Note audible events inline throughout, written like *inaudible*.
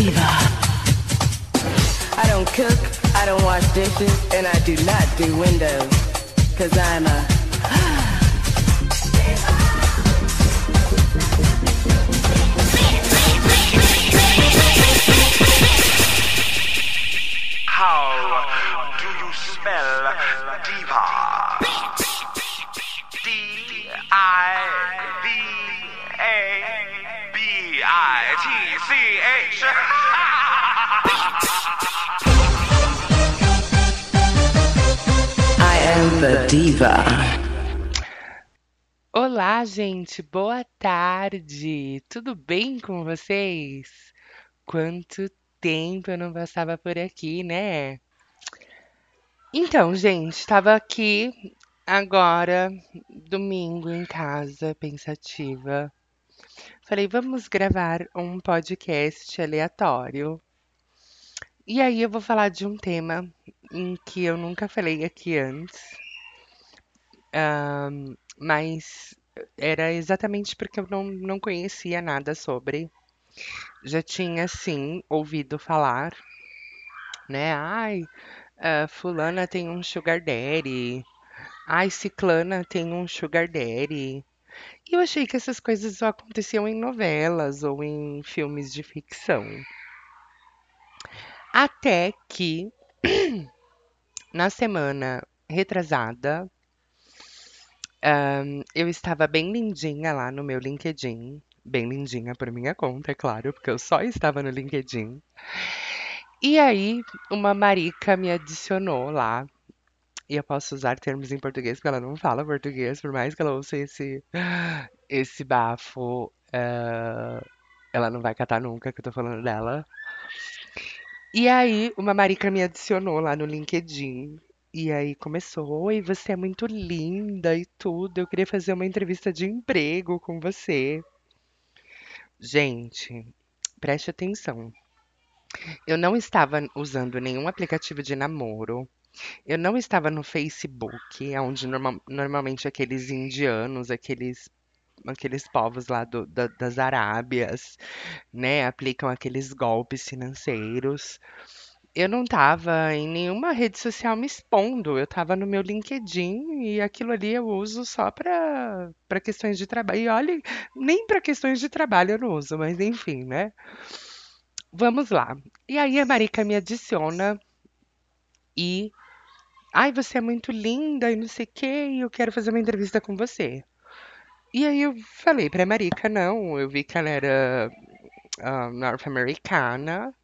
diva. I don't cook, I don't wash dishes, and I do not do windows. Cause I'm a How do you spell diva? Diva. Olá, gente, boa tarde. Tudo bem com vocês? Quanto tempo eu não passava por aqui, né? Então, gente, estava aqui agora, domingo em casa, pensativa. Falei, vamos gravar um podcast aleatório. E aí eu vou falar de um tema em que eu nunca falei aqui antes. Mas era exatamente porque eu não, não conhecia nada sobre. Já tinha, sim, ouvido falar, né? Ai, ah, fulana tem um sugar daddy. Ai, ciclana tem um sugar daddy. E eu achei que essas coisas só aconteciam em novelas ou em filmes de ficção. Até que, *clears throat* na semana retrasada, eu estava bem lindinha lá no meu LinkedIn. Bem lindinha por minha conta, é claro, porque eu só estava no LinkedIn. E aí, uma marica me adicionou lá. E eu posso usar termos em português, porque ela não fala português, por mais que ela ouça esse, esse bafo, eh, ela não vai catar nunca que eu tô falando dela. E aí, uma marica me adicionou lá no LinkedIn. E aí começou: Oi, você é muito linda e tudo. Eu queria fazer uma entrevista de emprego com você. Gente, preste atenção. Eu não estava usando nenhum aplicativo de namoro. Eu não estava no Facebook, onde norma- normalmente aqueles indianos, aqueles, aqueles povos lá do- da- das Arábias, né, aplicam aqueles golpes financeiros. Eu não estava em nenhuma rede social me expondo. Eu estava no meu LinkedIn e aquilo ali eu uso só para para questões de trabalho. E olha, nem para questões de trabalho eu não uso, mas enfim, né? Vamos lá. E aí a Marica me adiciona e, ai, você é muito linda e não sei o quê, e eu quero fazer uma entrevista com você. E aí eu falei pra Marica, não, eu vi que ela era ah, norte-americana.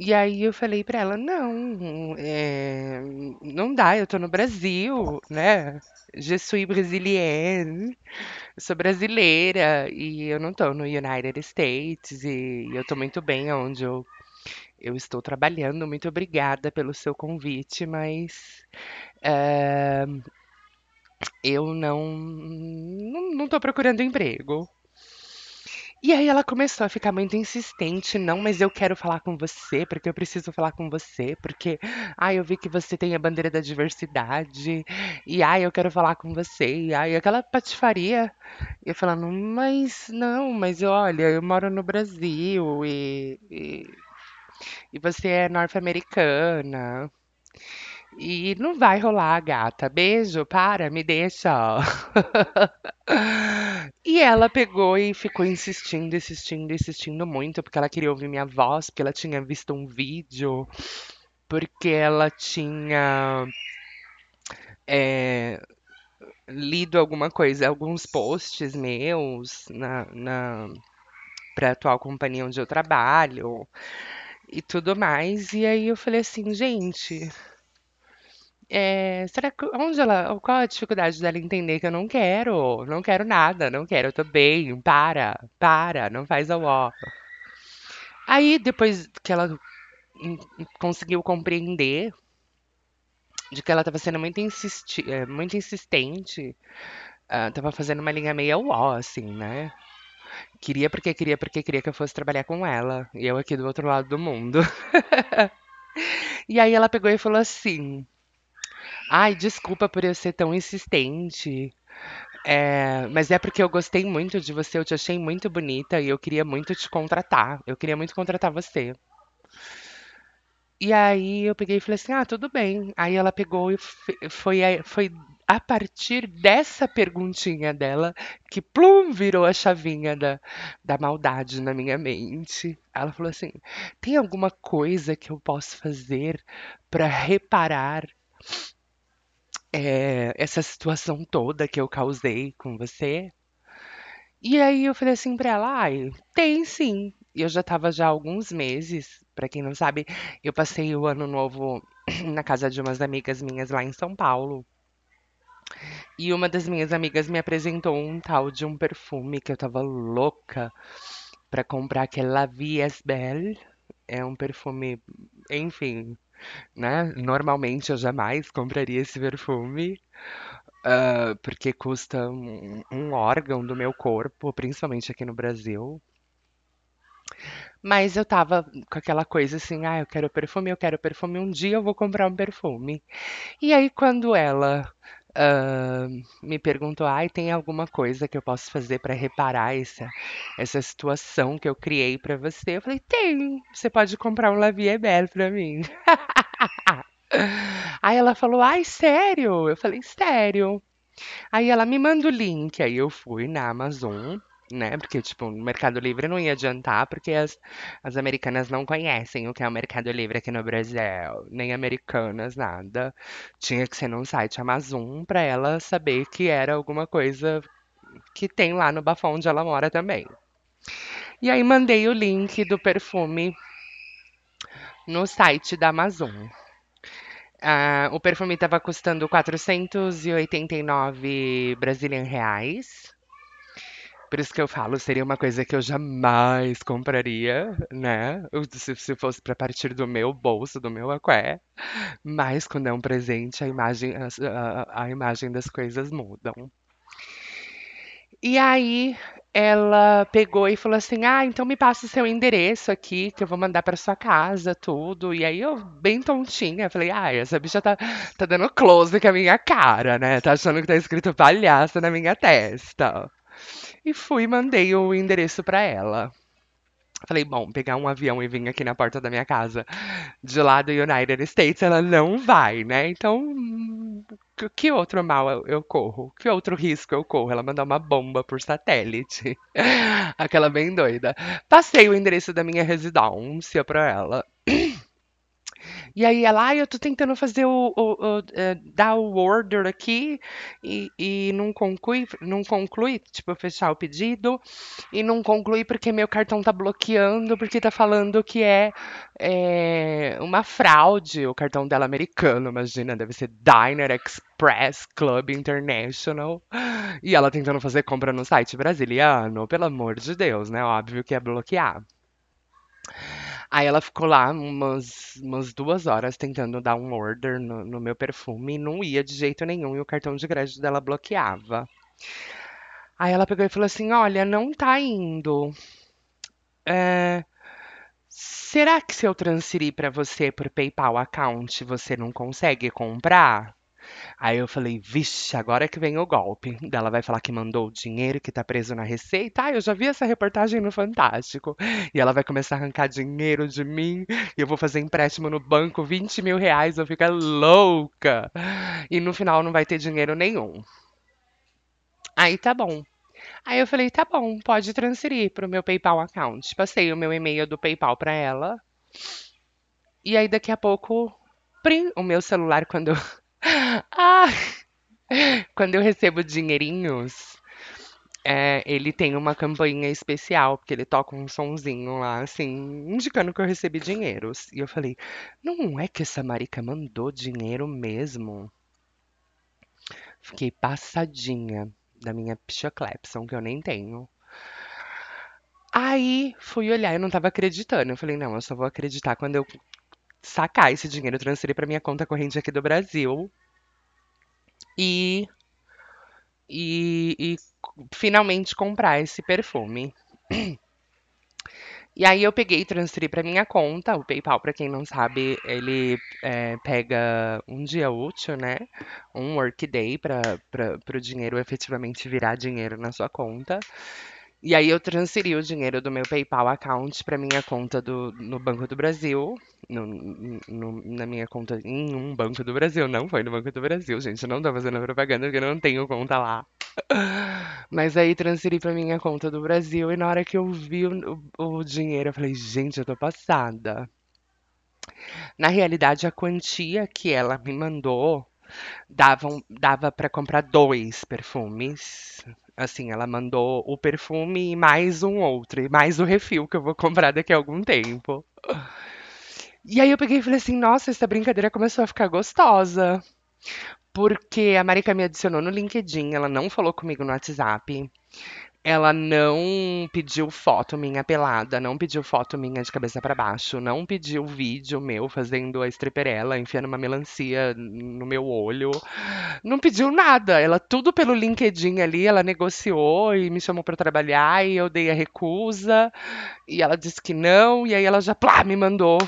E aí eu falei pra ela, não, é, não dá, eu tô no Brasil, né? Je suis brésilienne, sou brasileira e eu não tô no United States e eu tô muito bem onde eu, eu estou trabalhando. Muito obrigada pelo seu convite, mas eh, eu não, não, não tô procurando emprego. E aí ela começou a ficar muito insistente, não, mas eu quero falar com você, porque eu preciso falar com você, porque, ai, eu vi que você tem a bandeira da diversidade, e ai, eu quero falar com você, e ai, aquela patifaria. E eu falando, mas não, mas olha, eu moro no Brasil e, e, e você é norte-americana. E não vai rolar, gata. Beijo, para, me deixa. *laughs* E ela pegou e ficou insistindo, insistindo, insistindo muito, porque ela queria ouvir minha voz, porque ela tinha visto um vídeo, porque ela tinha é, lido alguma coisa, alguns posts meus na, na para a atual companhia onde eu trabalho e tudo mais. E aí eu falei assim, gente, é, será que onde ela, qual a dificuldade dela entender que eu não quero, não quero nada, não quero, eu tô bem, para, para, não faz a ó. Aí depois que ela conseguiu compreender de que ela estava sendo muito, insisti eh, muito insistente, ah, tava fazendo uma linha meio ó, assim, né? Queria porque queria porque queria que eu fosse trabalhar com ela, e eu aqui do outro lado do mundo. *laughs* E aí ela pegou e falou assim: Ai, desculpa por eu ser tão insistente. É, mas é porque eu gostei muito de você, eu te achei muito bonita e eu queria muito te contratar. Eu queria muito contratar você. E aí eu peguei e falei assim: ah, tudo bem. Aí ela pegou e foi, a- foi a partir dessa perguntinha dela que plum virou a chavinha da, da maldade na minha mente. Ela falou assim: tem alguma coisa que eu posso fazer para reparar é, essa situação toda que eu causei com você? E aí eu falei assim pra ela, ai, tem sim. E eu já tava já há alguns meses, pra quem não sabe, eu passei o ano novo *clears throat* na casa de umas amigas minhas lá em São Paulo. E uma das minhas amigas me apresentou um tal de um perfume que eu tava louca pra comprar, que é La Vie est Belle. É um perfume, enfim, né? Normalmente eu jamais compraria esse perfume, ah, porque custa um, um órgão do meu corpo, principalmente aqui no Brasil. Mas eu tava com aquela coisa assim, ah, eu quero perfume, eu quero perfume, um dia eu vou comprar um perfume. E aí quando ela ah, me perguntou, ai, tem alguma coisa que eu posso fazer pra reparar essa, essa situação que eu criei pra você? Eu falei, tem, você pode comprar um La Vie est Belle pra mim. *laughs* Aí ela falou, ai, sério? Eu falei, sério. Aí ela me manda o link, aí eu fui na Amazon, né? Porque, tipo, no Mercado Livre não ia adiantar, porque as, as americanas não conhecem o que é o Mercado Livre aqui no Brasil, nem americanas, nada. Tinha que ser num site Amazon pra ela saber que era alguma coisa que tem lá no bafão onde ela mora também. E aí mandei o link do perfume no site da Amazon. Ah, o perfume estava custando 489 Brazilian reais. Por isso que eu falo, seria uma coisa que eu jamais compraria, né? Se, se fosse para partir do meu bolso, do meu aqué. Mas quando é um presente, a imagem, a, a imagem das coisas mudam. E aí ela pegou e falou assim: Ah, então me passa o seu endereço aqui, que eu vou mandar para sua casa, tudo. E aí eu, bem tontinha, falei: Ah, essa bicha tá, tá dando close com a minha cara, né? Tá achando que tá escrito palhaço na minha testa. E fui mandei o endereço pra ela. Falei, bom, pegar um avião e vir aqui na porta da minha casa de lá do United States, ela não vai, né? Então, que outro mal eu, eu corro? Que outro risco eu corro? Ela mandar uma bomba por satélite. *laughs* Aquela bem doida. Passei o endereço da minha residência pra ela. E aí ela, ai, eu tô tentando fazer o, o- o, eh, dar o order aqui e, e não conclui, não conclui, tipo, fechar o pedido e não conclui porque meu cartão tá bloqueando, porque tá falando que é, é, uma fraude o cartão dela americano, imagina, deve ser Diner Express Club International. E ela tentando fazer compra no site brasiliano, pelo amor de Deus, né? Óbvio que ia bloquear. Aí ela ficou lá umas, umas duas horas tentando dar um order no, no meu perfume e não ia de jeito nenhum e o cartão de crédito dela bloqueava. Aí ela pegou e falou assim: Olha, não tá indo. É, será que se eu transferir pra você por PayPal account você não consegue comprar? Aí eu falei, vixe, agora que vem o golpe. Ela vai falar que mandou o dinheiro que tá preso na receita. Ah, eu já vi essa reportagem no Fantástico. E ela vai começar a arrancar dinheiro de mim. E eu vou fazer empréstimo no banco, 20 mil reais. Eu ficar louca. E no final não vai ter dinheiro nenhum. Aí tá bom. Aí eu falei, tá bom, pode transferir pro meu PayPal account. Passei o meu e-mail do PayPal pra ela. E aí daqui a pouco, prim, o meu celular quando. Ah, *laughs* quando eu recebo dinheirinhos, é, ele tem uma campainha especial, porque ele toca um sonzinho lá, assim, indicando que eu recebi dinheiros. E eu falei, não é que essa marica mandou dinheiro mesmo? Fiquei passadinha da minha Picha Clepson, que eu nem tenho. Aí fui olhar, eu não tava acreditando. Eu falei, não, eu só vou acreditar quando eu sacar esse dinheiro, transferir pra minha conta corrente aqui do Brasil e, e, e finalmente comprar esse perfume. E aí eu peguei e transferi para minha conta. O PayPal, para quem não sabe, ele é, pega um dia útil, né? Um workday para o dinheiro efetivamente virar dinheiro na sua conta. E aí eu transferi o dinheiro do meu PayPal account para minha conta do, no Banco do Brasil, no, no- na minha conta em um Banco do Brasil, não foi no Banco do Brasil, gente, não tô fazendo propaganda porque eu não tenho conta lá. *laughs* Mas aí transferi para minha conta do Brasil e na hora que eu vi o, o, dinheiro, eu falei, gente, eu tô passada. Na realidade, a quantia que ela me mandou davam, dava para comprar dois perfumes. Assim, ela mandou o perfume e mais um outro, e mais o refil que eu vou comprar daqui a algum tempo. E aí eu peguei e falei assim, nossa, essa brincadeira começou a ficar gostosa. Porque a Marika me adicionou no LinkedIn, ela não falou comigo no WhatsApp. Ela não pediu foto minha pelada, não pediu foto minha de cabeça pra baixo, não pediu vídeo meu fazendo a stripperella, enfiando uma melancia no meu olho. Não pediu nada. Ela tudo pelo LinkedIn ali, ela negociou e me chamou pra trabalhar e eu dei a recusa e ela disse que não e aí ela já plá, me mandou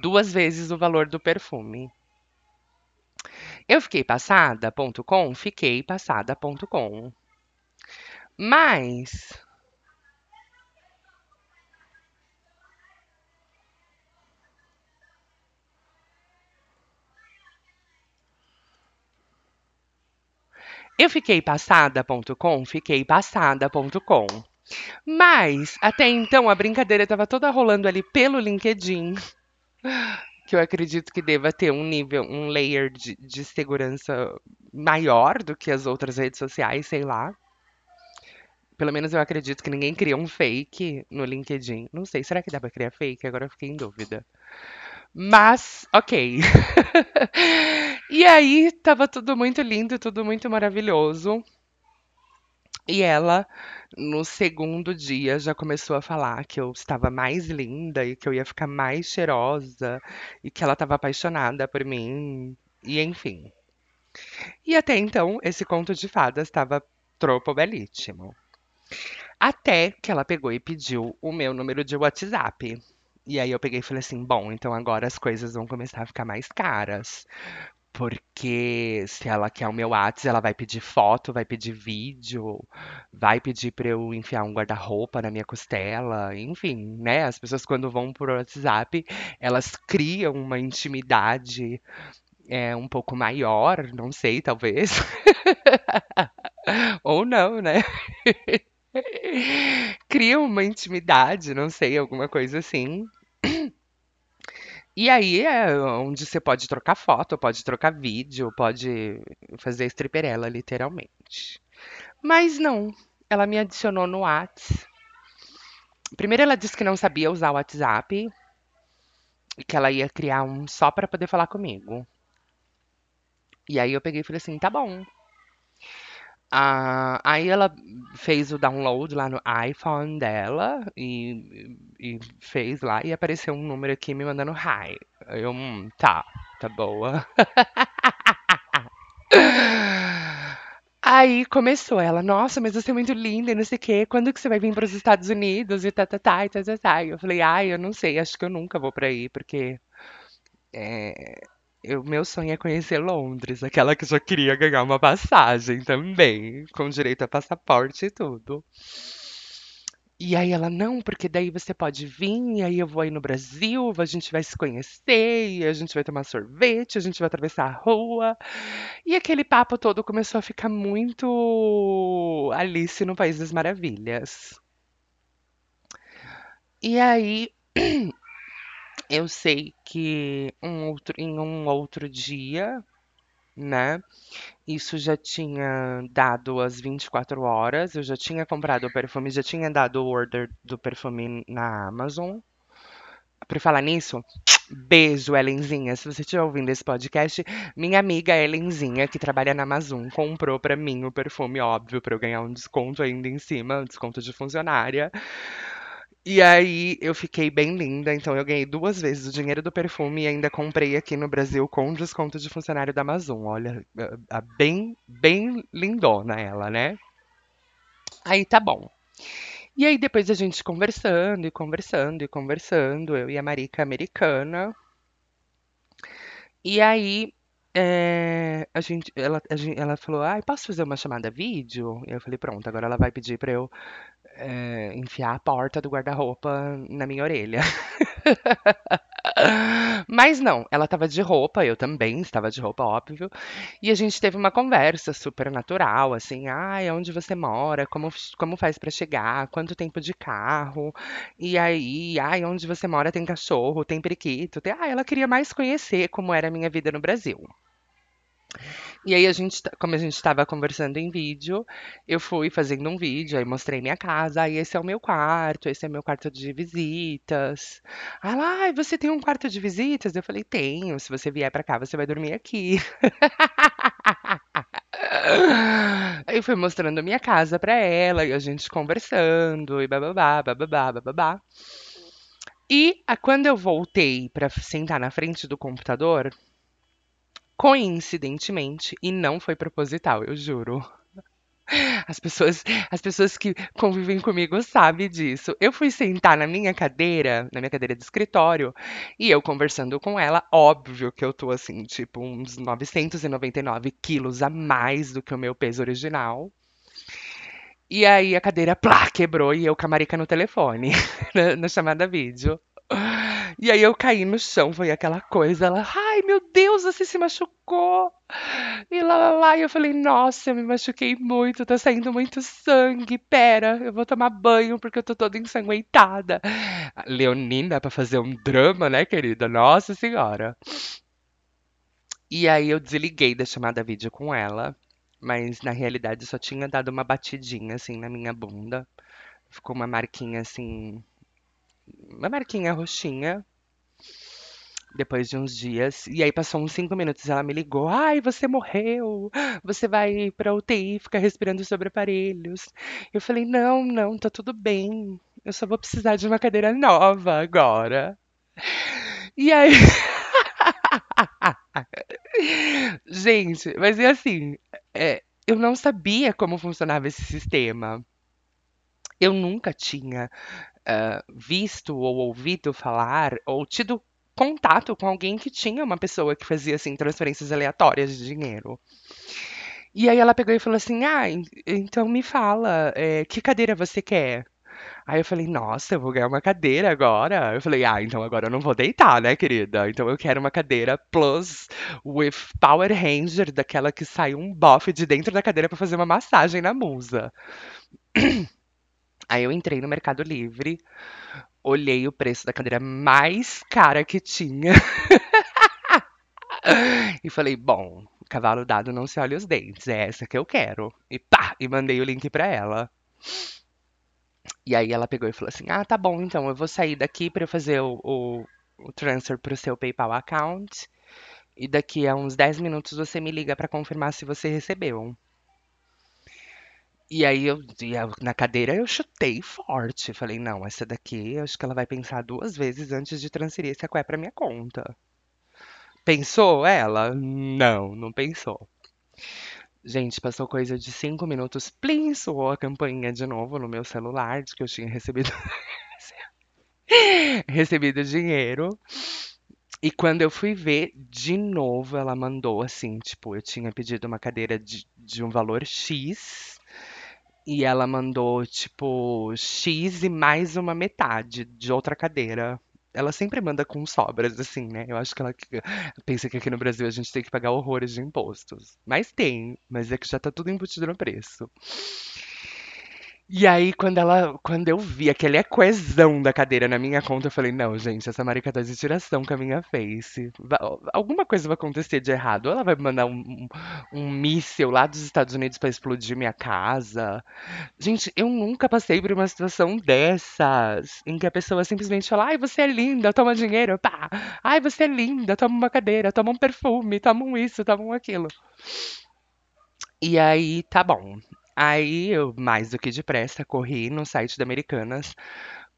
duas vezes o valor do perfume. Eu fiquei passada.com, fiquei passada.com. Mas eu fiquei passada.com, fiquei passada.com. Mas até então a brincadeira estava toda rolando ali pelo LinkedIn, *gasps* que eu acredito que deva ter um nível, um layer de, de segurança maior do que as outras redes sociais, sei lá. Pelo menos eu acredito que ninguém cria um fake no LinkedIn. Não sei, será que dá pra criar fake? Agora eu fiquei em dúvida. Mas, ok. *laughs* E aí, tava tudo muito lindo, tudo muito maravilhoso. E ela, no segundo dia, já começou a falar que eu estava mais linda e que eu ia ficar mais cheirosa e que ela estava apaixonada por mim. E enfim. E até então, esse conto de fadas estava tropo belíssimo. Até que ela pegou e pediu o meu número de WhatsApp. E aí eu peguei e falei assim: bom, então agora as coisas vão começar a ficar mais caras. Porque se ela quer o meu WhatsApp, ela vai pedir foto, vai pedir vídeo, vai pedir pra eu enfiar um guarda-roupa na minha costela, enfim, né? As pessoas quando vão por WhatsApp, elas criam uma intimidade é, um pouco maior, não sei, talvez. *laughs* Ou não, né? *laughs* *laughs* Cria uma intimidade, não sei, alguma coisa assim. E aí é onde você pode trocar foto, pode trocar vídeo, pode fazer stripperella, literalmente. Mas não, ela me adicionou no Whats. Primeiro ela disse que não sabia usar o WhatsApp e que ela ia criar um só para poder falar comigo. E aí eu peguei e falei assim, tá bom. Ah, aí ela fez o download lá no iPhone dela e, e fez lá e apareceu um número aqui me mandando hi. Eu, hum, tá, tá boa. *laughs* Aí começou ela, nossa, mas você é muito linda e não sei o quê. Quando que você vai vir para os Estados Unidos e tá, tá, tá, e tá, tá, tá. Eu falei, ai, eu não sei, acho que eu nunca vou para aí, porque é, eu, meu sonho é conhecer Londres, aquela que já queria ganhar uma passagem também, com direito a passaporte e tudo. E aí ela, não, porque daí você pode vir, e aí eu vou aí no Brasil, a gente vai se conhecer, e a gente vai tomar sorvete, a gente vai atravessar a rua. E aquele papo todo começou a ficar muito Alice no País das Maravilhas. E aí *clears throat* eu sei que um outro, em um outro dia, né? Isso já tinha dado as 24 horas, eu já tinha comprado o perfume, já tinha dado o order do perfume na Amazon. Por falar nisso, beijo, Ellenzinha. Se você estiver ouvindo esse podcast, minha amiga Ellenzinha, que trabalha na Amazon, comprou pra mim o perfume, óbvio, pra eu ganhar um desconto ainda em cima, um desconto de funcionária. E aí eu fiquei bem linda, então eu ganhei duas vezes o dinheiro do perfume e ainda comprei aqui no Brasil com desconto de funcionário da Amazon. Olha, a- bem, bem lindona ela, né? Aí tá bom. E aí depois a gente conversando e conversando e conversando, eu e a Marica americana. E aí eh, a gente, ela, a gen- ela falou, ai, posso fazer uma chamada vídeo? E eu falei, pronto, agora ela vai pedir pra eu eh, enfiar a porta do guarda-roupa na minha orelha. *laughs* Mas não, ela estava de roupa, eu também estava de roupa, óbvio. E a gente teve uma conversa super natural, assim, ai, onde você mora, como, como faz pra chegar, quanto tempo de carro, e aí, ai, onde você mora tem cachorro, tem periquito, tem... Ah, ela queria mais conhecer como era a minha vida no Brasil. E aí a gente, ta- como a gente estava conversando em vídeo, eu fui fazendo um vídeo, aí mostrei minha casa, aí esse é o meu quarto, esse é o meu quarto de visitas. Ela, ai, você tem um quarto de visitas? Eu falei, tenho, se você vier pra cá, você vai dormir aqui. *laughs* Aí fui mostrando a minha casa pra ela, e a gente conversando, e bababá, bababá, bababá. E a- quando eu voltei pra sentar na frente do computador, coincidentemente, e não foi proposital, eu juro. As pessoas, as pessoas que convivem comigo sabem disso. Eu fui sentar na minha cadeira, na minha cadeira de escritório, e eu conversando com ela, óbvio que eu tô assim, tipo, uns 999 quilos a mais do que o meu peso original. E aí a cadeira, plá, quebrou e eu com a Marica no telefone, *laughs* na, na chamada vídeo. E aí eu caí no chão, foi aquela coisa, ela, ai meu Deus, você se machucou. E lá, lá, lá, e eu falei, nossa, eu me machuquei muito, tá saindo muito sangue, pera, eu vou tomar banho porque eu tô toda ensanguentada. Leonina, pra fazer um drama, né, querida? Nossa senhora. E aí eu desliguei da chamada vídeo com ela, mas na realidade só tinha dado uma batidinha, assim, na minha bunda. Ficou uma marquinha, assim, uma marquinha roxinha, depois de uns dias. E aí passou uns cinco minutos, ela me ligou. Ai, você morreu. Você vai pra UTI, ficar respirando sobre aparelhos. Eu falei, não, não, tá tudo bem. Eu só vou precisar de uma cadeira nova agora. E aí, *laughs* gente, mas é assim, é, eu não sabia como funcionava esse sistema. Eu nunca tinha ah, visto ou ouvido falar ou tido contato com alguém que tinha uma pessoa que fazia assim transferências aleatórias de dinheiro. E aí ela pegou e falou assim: Ah, en- então me fala, eh, que cadeira você quer? Aí eu falei, nossa, eu vou ganhar uma cadeira agora. Eu falei, ah, então agora eu não vou deitar, né, querida? Então eu quero uma cadeira plus with Power Ranger, daquela que sai um bofe de dentro da cadeira pra fazer uma massagem na musa. Aí eu entrei no Mercado Livre, olhei o preço da cadeira mais cara que tinha *laughs* e falei, bom, cavalo dado não se olha os dentes, é essa que eu quero. E pá, e mandei o link pra ela. E aí ela pegou e falou assim: Ah, tá bom, então eu vou sair daqui eu fazer o, o, o transfer pro seu PayPal account. E daqui a uns 10 minutos você me liga pra confirmar se você recebeu. E aí eu, e na cadeira eu chutei forte. Falei, não, essa daqui acho que ela vai pensar duas vezes antes de transferir esse aqué pra minha conta. Pensou ela? Não, não pensou. Gente, passou coisa de cinco minutos, plim, soou a campainha de novo no meu celular de que eu tinha recebido, *laughs* recebido dinheiro. E quando eu fui ver, de novo ela mandou assim, tipo, eu tinha pedido uma cadeira de, de um valor X e ela mandou, tipo, X e mais uma metade de outra cadeira. Ela sempre manda com sobras, assim, né? Eu acho que ela pensa que aqui no Brasil a gente tem que pagar horrores de impostos. Mas tem, mas é que já tá tudo embutido no preço. E aí, quando ela, quando eu vi aquele coesão da cadeira na minha conta, eu falei, não, gente, essa marica tá de tiração com a minha face. Alguma coisa vai acontecer de errado. Ou ela vai mandar um, um, um míssil lá dos Estados Unidos pra explodir minha casa. Gente, eu nunca passei por uma situação dessas, em que a pessoa simplesmente fala, ai, você é linda, toma dinheiro, pá. Ai, você é linda, toma uma cadeira, toma um perfume, toma um isso, toma um aquilo. E aí, tá bom. Aí eu, mais do que depressa, corri no site da Americanas,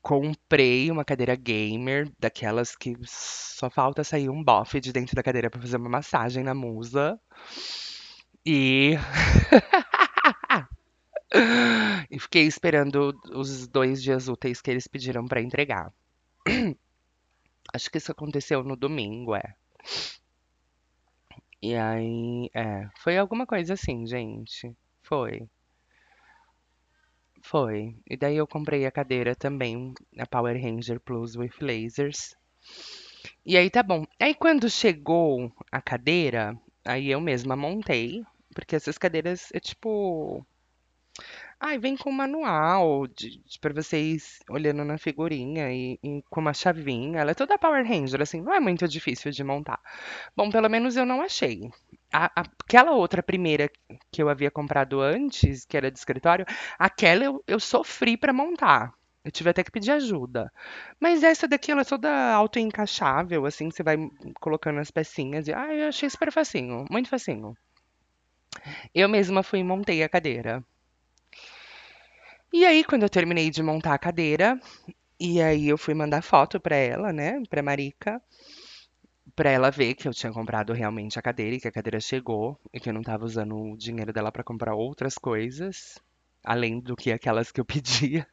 comprei uma cadeira gamer, daquelas que só falta sair um bofe de dentro da cadeira pra fazer uma massagem na musa. E *laughs* E fiquei esperando os dois dias úteis que eles pediram pra entregar. *clears throat* Acho que isso aconteceu no domingo, é. E aí, é, foi alguma coisa assim, gente. Foi, foi. E daí eu comprei a cadeira também, a Power Ranger Plus with Lasers. E aí tá bom. Aí quando chegou a cadeira, aí eu mesma montei, porque essas cadeiras é tipo Ai, vem com manual de, de, para vocês olhando na figurinha e, e com uma chavinha. Ela é toda Power Ranger, assim, não é muito difícil de montar. Bom, pelo menos eu não achei. A- aquela outra primeira que eu havia comprado antes, que era de escritório, aquela eu, eu sofri para montar. Eu tive até que pedir ajuda. Mas essa daqui, ela é toda auto-encaixável, assim, você vai colocando as pecinhas e, ah, eu achei super facinho, muito facinho. Eu mesma fui e montei a cadeira. E aí, quando eu terminei de montar a cadeira, e aí eu fui mandar foto pra ela, né, pra Marica, pra ela ver que eu tinha comprado realmente a cadeira e que a cadeira chegou e que eu não tava usando o dinheiro dela pra comprar outras coisas, além do que aquelas que eu *laughs* pedia.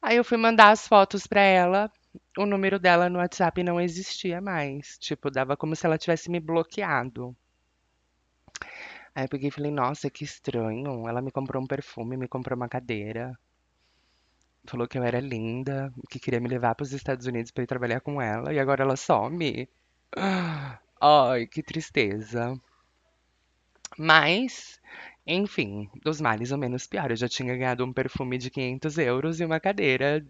Aí eu fui mandar as fotos pra ela, o número dela no WhatsApp não existia mais, tipo, dava como se ela tivesse me bloqueado. Aí eu peguei e falei, nossa, que estranho. Ela me comprou um perfume, me comprou uma cadeira. Falou que eu era linda, que queria me levar para os Estados Unidos para ir trabalhar com ela, e agora ela some. Ai, que tristeza. Mas, enfim, dos males o menos pior. Eu já tinha ganhado um perfume de 500 euros e uma cadeira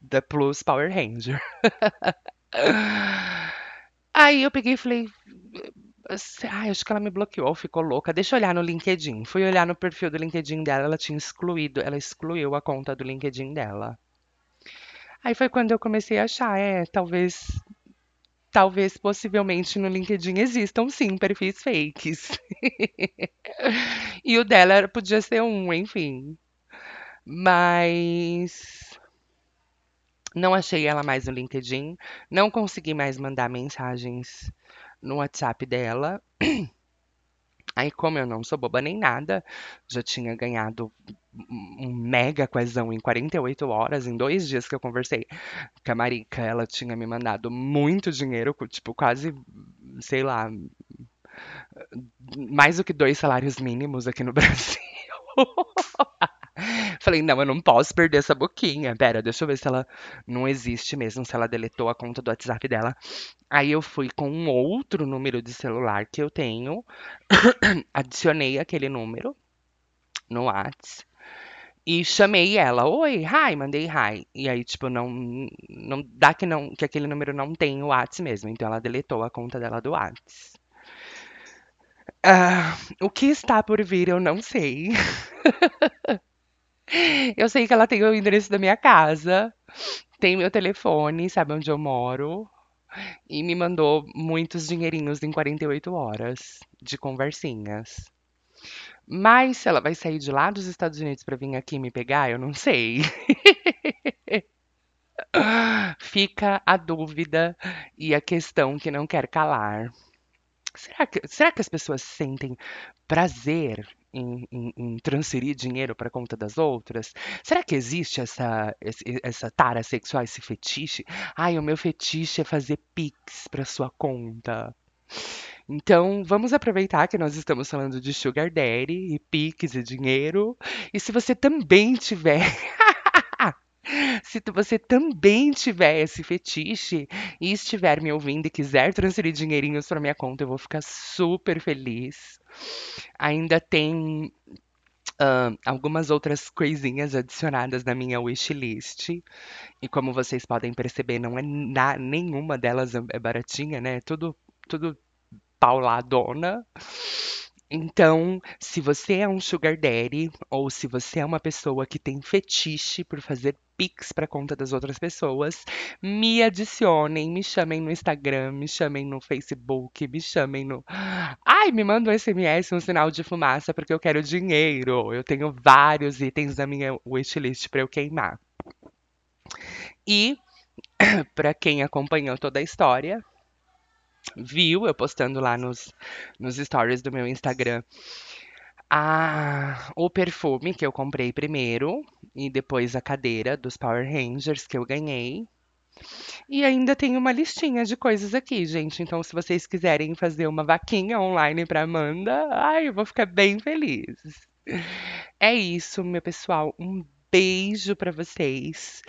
da Plus Power Ranger. *laughs* Aí eu peguei e falei, ai, acho que ela me bloqueou, ficou louca. Deixa eu olhar no LinkedIn. Fui olhar no perfil do LinkedIn dela, ela tinha excluído, ela excluiu a conta do LinkedIn dela. Aí foi quando eu comecei a achar, é, talvez, talvez, possivelmente no LinkedIn existam sim perfis fakes. *laughs* E o dela podia ser um, enfim. Mas não achei ela mais no LinkedIn, não consegui mais mandar mensagens no WhatsApp dela. *clears throat* Aí, como eu não sou boba nem nada, já tinha ganhado um mega quezão em 48 horas, em dois dias que eu conversei com a Marica, ela tinha me mandado muito dinheiro, tipo, quase, sei lá, mais do que dois salários mínimos aqui no *laughs* Brasil. Falei, não, eu não posso perder essa boquinha. Pera, deixa eu ver se ela não existe mesmo, se ela deletou a conta do WhatsApp dela. Aí eu fui com um outro número de celular que eu tenho, *coughs* adicionei aquele número no Whats e chamei ela. Oi, hi, mandei hi. E aí, tipo, não, não dá que não, que aquele número não tem o Whats mesmo. Então ela deletou a conta dela do Whats. Ah, o que está por vir, eu não sei. *laughs* Eu sei que ela tem o endereço da minha casa, tem meu telefone, sabe onde eu moro, e me mandou muitos dinheirinhos em 48 horas de conversinhas. Mas se ela vai sair de lá dos Estados Unidos pra vir aqui me pegar, eu não sei. *laughs* Fica a dúvida e a questão que não quer calar. Será que, será que as pessoas sentem prazer em, em- em transferir dinheiro para conta das outras? Será que existe essa, essa tara sexual, esse fetiche? Ai, o meu fetiche é fazer pix para sua conta. Então, vamos aproveitar que nós estamos falando de Sugar Daddy e pix e dinheiro. E se você também tiver *laughs* se você também tiver esse fetiche e estiver me ouvindo e quiser transferir dinheirinhos para minha conta, eu vou ficar super feliz. Ainda tem ah, algumas outras coisinhas adicionadas na minha wishlist. E como vocês podem perceber, não é na- nenhuma delas é é baratinha, né? É Tudo, tudo pauladona. Então, se você é um sugar daddy ou se você é uma pessoa que tem fetiche por fazer pix para conta das outras pessoas, me adicionem, me chamem no Instagram, me chamem no Facebook, me chamem no. *gasps* Ai, me manda um SMS, um sinal de fumaça porque eu quero dinheiro. Eu tenho vários itens na minha wishlist para eu queimar. E *clears throat* para quem acompanhou toda a história, viu eu postando lá nos, nos stories do meu Instagram Ah, o perfume que eu comprei primeiro e depois a cadeira dos Power Rangers que eu ganhei. E ainda tem uma listinha de coisas aqui, gente. Então, se vocês quiserem fazer uma vaquinha online para Amanda, ai, eu vou ficar bem feliz. É isso, meu pessoal. Um beijo para vocês.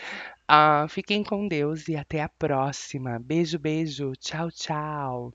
Ah, fiquem com Deus e até a próxima. Beijo, beijo. Tchau, tchau.